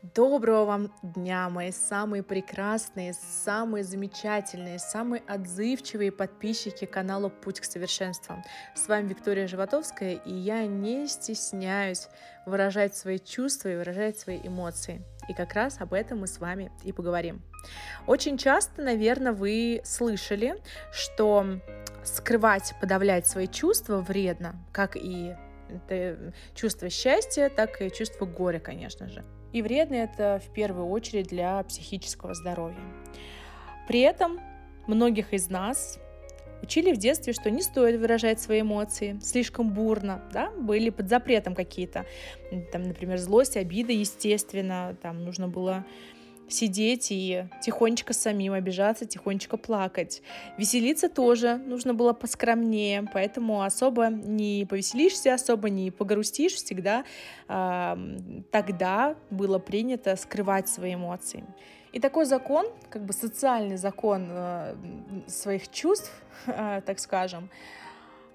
Доброго вам дня, мои самые прекрасные, самые замечательные, самые отзывчивые подписчики канала «Путь к совершенству». С вами Виктория Животовская, и я не стесняюсь выражать свои чувства и выражать свои эмоции. И как раз об этом мы с вами и поговорим. Очень часто, наверное, вы слышали, что скрывать, подавлять свои чувства вредно, как и чувство счастья, так и чувство горя, конечно же. И вредно это в первую очередь для психического здоровья. При этом многих из нас учили в детстве, что не стоит выражать свои эмоции слишком бурно, да, были под запретом какие-то, там, например, злость, обида, естественно, там нужно было сидеть и тихонечко самим обижаться, тихонечко плакать. Веселиться тоже нужно было поскромнее, поэтому особо не повеселишься, особо не погрустишь, всегда э, тогда было принято скрывать свои эмоции. И такой закон, как бы социальный закон э, своих чувств, э, так скажем,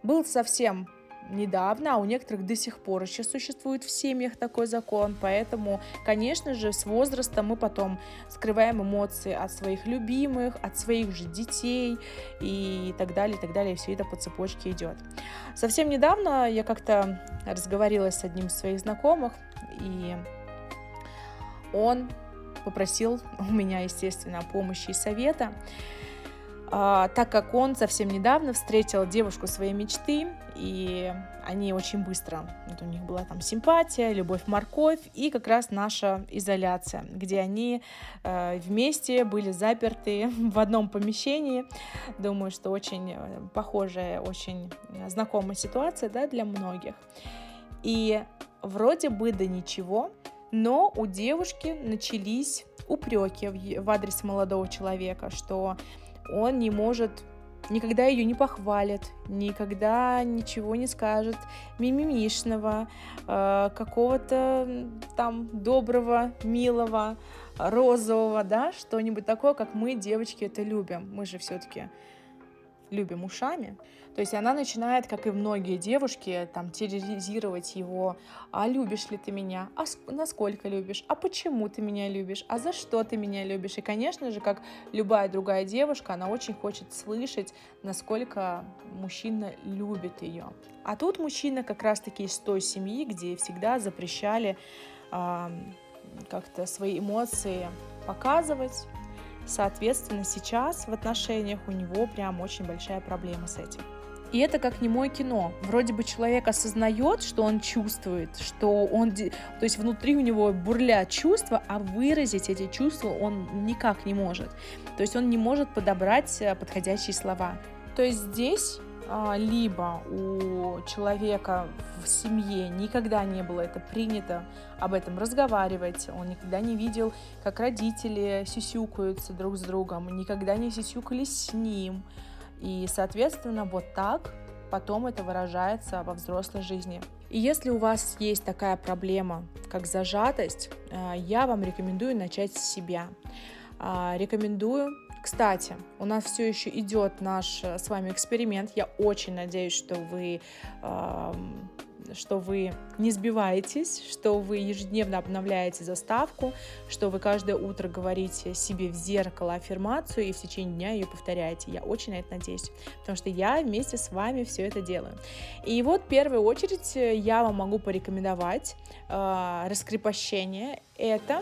был совсем недавно, а у некоторых до сих пор еще существует в семьях такой закон, поэтому, конечно же, с возрастом мы потом скрываем эмоции от своих любимых, от своих же детей и так далее, и так далее, и все это по цепочке идет. Совсем недавно я как-то разговаривала с одним из своих знакомых, и он попросил у меня, естественно, помощи и совета, а, так как он совсем недавно встретил девушку своей мечты, и они очень быстро, вот у них была там симпатия, любовь, морковь, и как раз наша изоляция, где они э, вместе были заперты в одном помещении. Думаю, что очень э, похожая, очень знакомая ситуация да, для многих. И вроде бы да ничего, но у девушки начались упреки в адрес молодого человека, что он не может никогда ее не похвалит, никогда ничего не скажет мимимишного, э, какого-то там доброго, милого, розового, да, что-нибудь такое, как мы, девочки, это любим. Мы же все-таки любим ушами. То есть она начинает, как и многие девушки, там терроризировать его. А любишь ли ты меня? А насколько любишь? А почему ты меня любишь? А за что ты меня любишь? И, конечно же, как любая другая девушка, она очень хочет слышать, насколько мужчина любит ее. А тут мужчина как раз-таки из той семьи, где всегда запрещали э, как-то свои эмоции показывать, Соответственно, сейчас в отношениях у него прям очень большая проблема с этим. И это как не мой кино. Вроде бы человек осознает, что он чувствует, что он... То есть внутри у него бурлят чувства, а выразить эти чувства он никак не может. То есть он не может подобрать э, подходящие слова. То есть здесь либо у человека в семье никогда не было это принято об этом разговаривать, он никогда не видел, как родители сисюкаются друг с другом, никогда не сисюкались с ним. И, соответственно, вот так потом это выражается во взрослой жизни. И если у вас есть такая проблема, как зажатость, а, я вам рекомендую начать с себя. А, рекомендую кстати, у нас все еще идет наш э, с вами эксперимент. Я очень надеюсь, что вы что вы не сбиваетесь, что вы ежедневно обновляете заставку, что вы каждое утро говорите себе в зеркало аффирмацию и в течение дня ее повторяете. Я очень на это надеюсь, потому что я вместе с вами все это делаю. И вот в первую очередь э, я вам могу порекомендовать э, раскрепощение. Это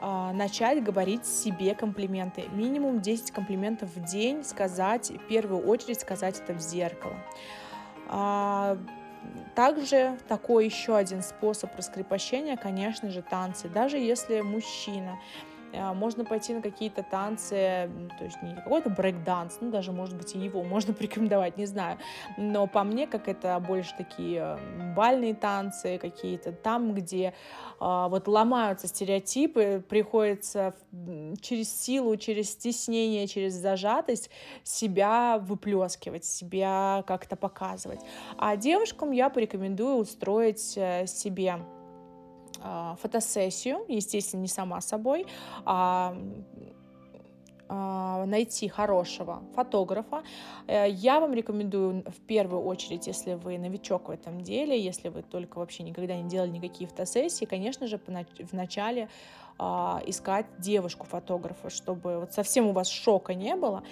начать говорить себе комплименты. Минимум 10 комплиментов в день сказать, в первую очередь сказать это в зеркало. А, также такой еще один способ раскрепощения, конечно же, танцы. Даже если мужчина а, можно пойти на какие-то танцы, то есть не какой-то брейк-данс, ну даже, может быть, и его можно порекомендовать, не знаю. Но по мне, как это больше такие бальные танцы какие-то, там, где а, вот ломаются стереотипы, приходится через силу, через стеснение, через зажатость себя выплескивать, себя как-то показывать. А девушкам я порекомендую устроить э, себе а, фотосессию, естественно, не сама собой, а а, найти хорошего фотографа. Э, я вам рекомендую в первую очередь, если вы новичок в этом деле, если вы только вообще никогда не делали никакие фотосессии, конечно же, в начале а, искать девушку-фотографа, чтобы вот совсем у вас шока не было.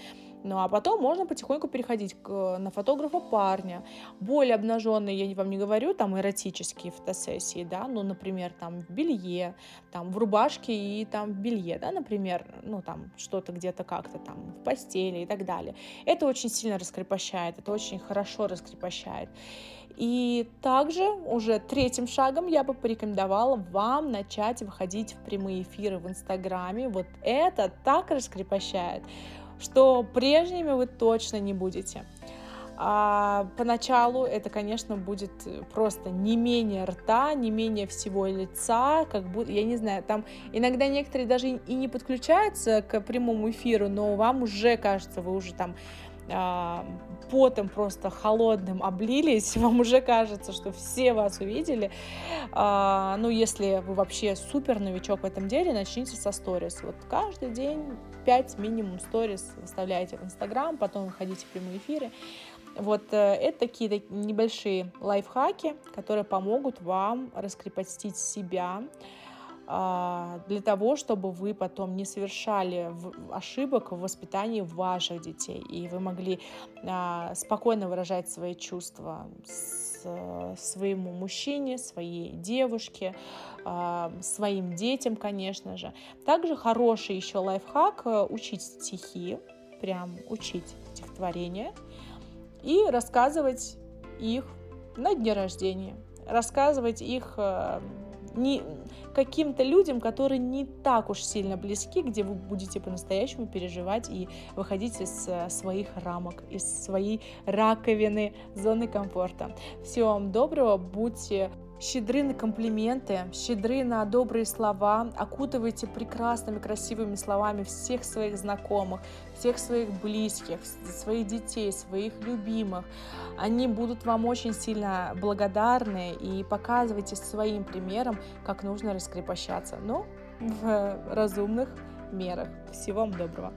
Ну а потом можно потихоньку переходить к, на фотографа парня. Более обнаженные, я вам не говорю, там эротические фотосессии, да, ну, например, там в белье, там в рубашке и там в белье, да, например, ну, там что-то где-то как-то там в постели и так далее. Это очень сильно раскрепощает, это очень хорошо раскрепощает. И также уже третьим шагом я бы порекомендовала вам начать выходить в прямые эфиры в Инстаграме. Вот это так раскрепощает что прежними вы точно не будете. А поначалу это, конечно, будет просто не менее рта, не менее всего лица, как будто, я не знаю, там иногда некоторые даже и не подключаются к прямому эфиру, но вам уже кажется, вы уже там потом просто холодным облились, вам уже кажется, что все вас увидели. А, ну, если вы вообще супер новичок в этом деле, начните со сторис. Вот каждый день 5 минимум сторис выставляете в Инстаграм, потом выходите в прямые эфиры. Вот э, это такие небольшие лайфхаки, которые помогут вам раскрепостить себя, а, для того, чтобы вы потом не совершали ошибок в воспитании ваших детей, и вы могли а, спокойно выражать свои чувства своему мужчине, своей девушке, а, своим детям, конечно же. Также хороший еще лайфхак э, — учить стихи, прям учить стихотворения и рассказывать их на дне рождения, рассказывать их э, не каким-то людям, которые не так уж сильно близки, где вы будете по-настоящему переживать и выходить из э, своих рамок, из своей раковины, зоны комфорта. Всего вам доброго, будьте щедры на комплименты, щедры на добрые слова, окутывайте прекрасными, красивыми словами всех своих знакомых, всех своих близких, своих детей, своих любимых. Они будут вам очень сильно благодарны и показывайте своим примером, как нужно раскрепощаться, но в разумных мерах. Всего вам доброго!